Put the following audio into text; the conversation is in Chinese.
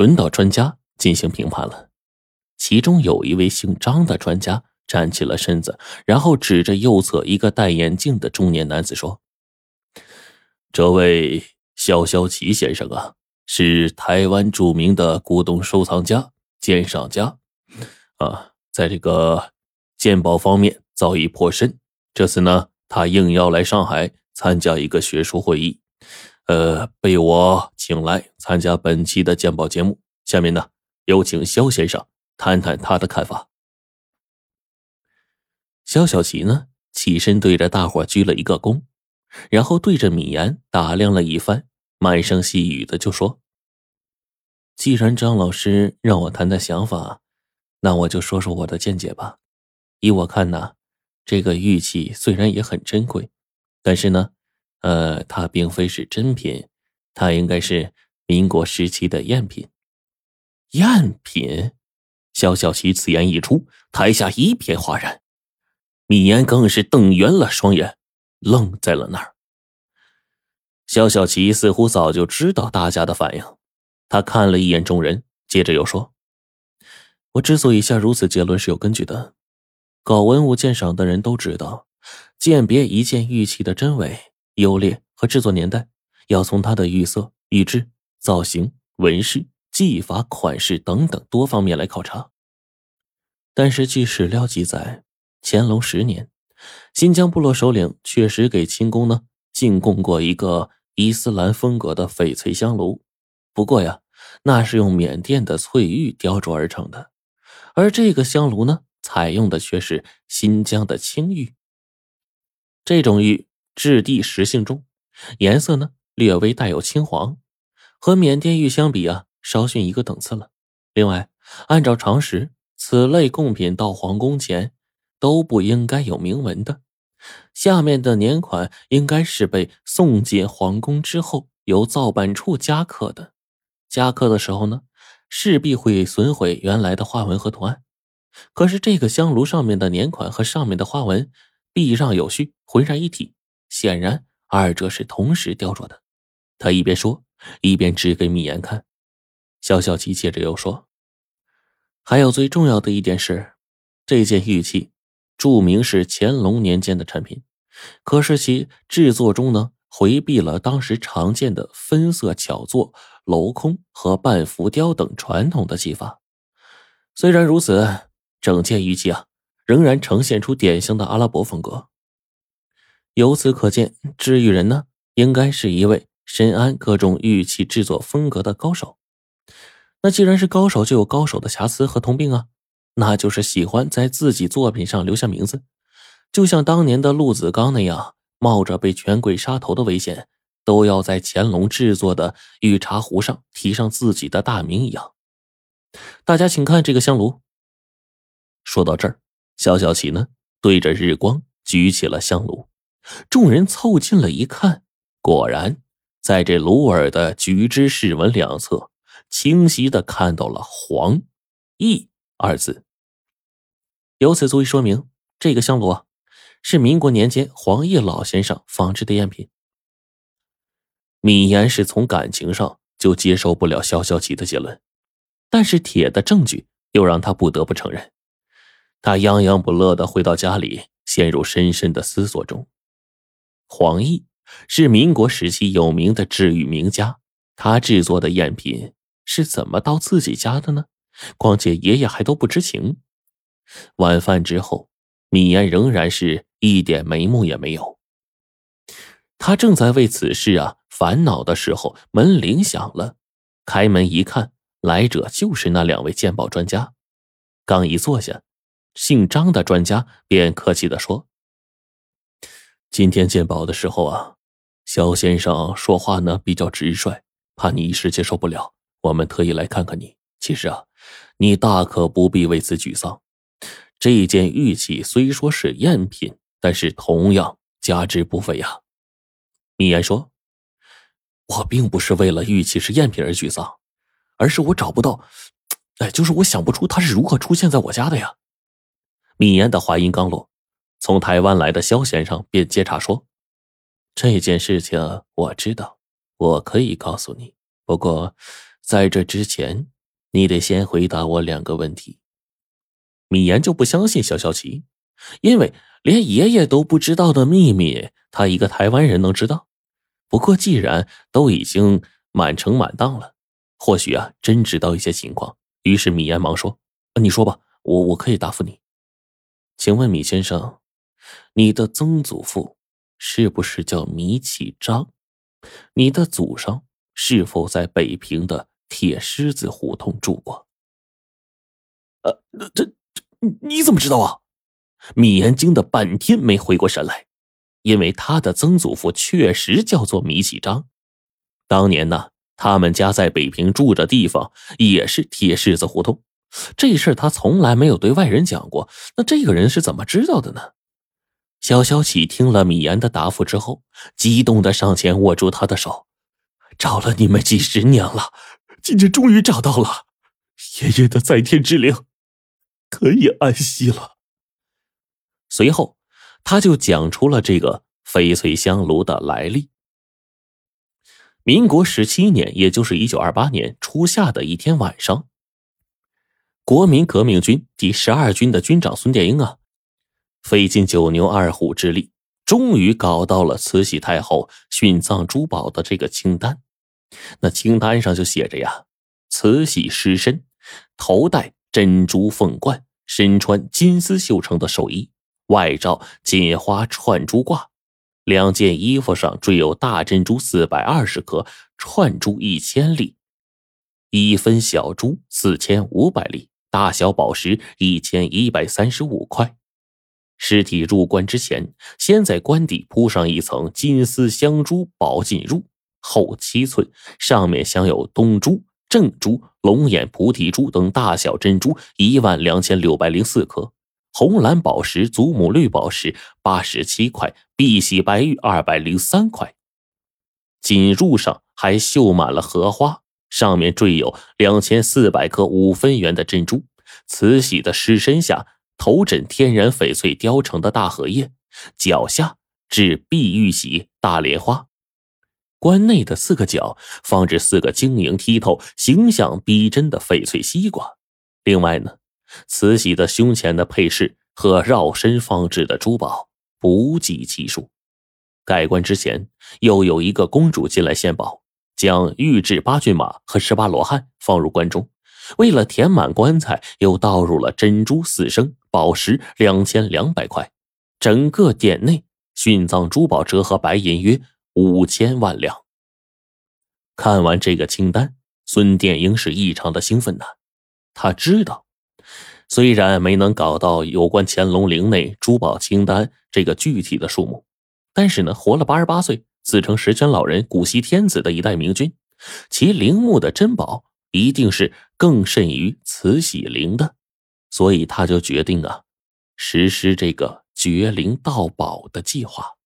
轮到专家进行评判了。其中有一位姓张的专家站起了身子，然后指着右侧一个戴眼镜的中年男子说：“这位肖肖奇先生啊，是台湾著名的古董收藏家、鉴赏家，啊，在这个鉴宝方面造诣颇深。这次呢，他应邀来上海参加一个学术会议，呃，被我请来参加本期的鉴宝节目。下面呢，有请肖先生。”谈谈他的看法。肖小琪呢，起身对着大伙鞠了一个躬，然后对着米言打量了一番，满声细语的就说：“既然张老师让我谈谈想法，那我就说说我的见解吧。依我看呢，这个玉器虽然也很珍贵，但是呢，呃，它并非是真品，它应该是民国时期的赝品。赝品。”肖小琪此言一出，台下一片哗然，米言更是瞪圆了双眼，愣在了那儿。肖小琪似乎早就知道大家的反应，他看了一眼众人，接着又说：“我之所以下如此结论是有根据的。搞文物鉴赏的人都知道，鉴别一件玉器的真伪、优劣和制作年代，要从它的玉色、玉质、造型、纹饰。”技法、款式等等多方面来考察。但是据史料记载，乾隆十年，新疆部落首领确实给清宫呢进贡过一个伊斯兰风格的翡翠香炉，不过呀，那是用缅甸的翠玉雕琢而成的，而这个香炉呢，采用的却是新疆的青玉。这种玉质地实性重，颜色呢略微带有青黄，和缅甸玉相比啊。稍逊一个等次了。另外，按照常识，此类贡品到皇宫前都不应该有铭文的。下面的年款应该是被送进皇宫之后，由造办处加刻的。加刻的时候呢，势必会损毁原来的花纹和图案。可是这个香炉上面的年款和上面的花纹避让有序，浑然一体，显然二者是同时雕琢的。他一边说，一边指给米言看。肖小琪接着又说：“还有最重要的一点是，这件玉器注明是乾隆年间的产品，可是其制作中呢，回避了当时常见的分色巧做、镂空和半浮雕等传统的技法。虽然如此，整件玉器啊，仍然呈现出典型的阿拉伯风格。由此可见，制玉人呢，应该是一位深谙各种玉器制作风格的高手。”那既然是高手，就有高手的瑕疵和通病啊，那就是喜欢在自己作品上留下名字，就像当年的陆子刚那样，冒着被权贵杀头的危险，都要在乾隆制作的御茶壶上提上自己的大名一样。大家请看这个香炉。说到这儿，肖小琪呢对着日光举起了香炉，众人凑近了一看，果然在这炉耳的菊之饰纹两侧。清晰的看到了“黄奕”二字，由此足以说明这个香炉，是民国年间黄奕老先生仿制的赝品。米言是从感情上就接受不了肖小琪的结论，但是铁的证据又让他不得不承认。他洋洋不乐的回到家里，陷入深深的思索中。黄奕是民国时期有名的治愈名家，他制作的赝品。是怎么到自己家的呢？况且爷爷还都不知情。晚饭之后，米言仍然是一点眉目也没有。他正在为此事啊烦恼的时候，门铃响了。开门一看，来者就是那两位鉴宝专家。刚一坐下，姓张的专家便客气的说：“今天鉴宝的时候啊，肖先生说话呢比较直率，怕你一时接受不了。”我们特意来看看你。其实啊，你大可不必为此沮丧。这件玉器虽说是赝品，但是同样价值不菲呀。米言说：“我并不是为了玉器是赝品而沮丧，而是我找不到，哎，就是我想不出它是如何出现在我家的呀。”米言的话音刚落，从台湾来的肖先生便接茬说：“这件事情我知道，我可以告诉你，不过。”在这之前，你得先回答我两个问题。米言就不相信肖小琪，因为连爷爷都不知道的秘密，他一个台湾人能知道。不过既然都已经满城满当了，或许啊真知道一些情况。于是米言忙说：“你说吧，我我可以答复你。请问米先生，你的曾祖父是不是叫米启章？你的祖上是否在北平的铁狮子胡同住过？”呃，这这你怎么知道啊？米言惊得半天没回过神来，因为他的曾祖父确实叫做米启章。当年呢。他们家在北平住的地方也是铁狮子胡同，这事他从来没有对外人讲过。那这个人是怎么知道的呢？小小启听了米言的答复之后，激动的上前握住他的手：“找了你们几十年了，今天终于找到了，爷爷的在天之灵可以安息了。”随后，他就讲出了这个翡翠香炉的来历。民国十七年，也就是一九二八年初夏的一天晚上，国民革命军第十二军的军长孙殿英啊，费尽九牛二虎之力，终于搞到了慈禧太后殉葬珠宝的这个清单。那清单上就写着呀：慈禧尸身，头戴珍珠凤冠，身穿金丝绣成的寿衣，外罩锦花串珠挂。两件衣服上缀有大珍珠四百二十颗，串珠一千粒，一分小珠四千五百粒，大小宝石一千一百三十五块。尸体入棺之前，先在棺底铺上一层金丝镶珠宝锦褥，厚七寸，上面镶有东珠、正珠、龙眼、菩提珠等大小珍珠一万两千六百零四颗。红蓝宝石、祖母绿宝石八十七块，碧玺白玉二百零三块，锦褥上还绣满了荷花，上面缀有两千四百颗五分圆的珍珠。慈禧的尸身下，头枕天然翡翠雕成的大荷叶，脚下置碧玉玺大莲花。棺内的四个角放置四个晶莹剔透、形象逼真的翡翠西瓜。另外呢？慈禧的胸前的配饰和绕身放置的珠宝不计其数。盖棺之前，又有一个公主进来献宝，将御制八骏马和十八罗汉放入棺中。为了填满棺材，又倒入了珍珠四升，宝石两千两百块。整个殿内殉葬珠宝折合白银约五千万两。看完这个清单，孙殿英是异常的兴奋呐，他知道。虽然没能搞到有关乾隆陵内珠宝清单这个具体的数目，但是呢，活了八十八岁，自称十全老人、古稀天子的一代明君，其陵墓的珍宝一定是更甚于慈禧陵的，所以他就决定啊，实施这个绝灵盗宝的计划。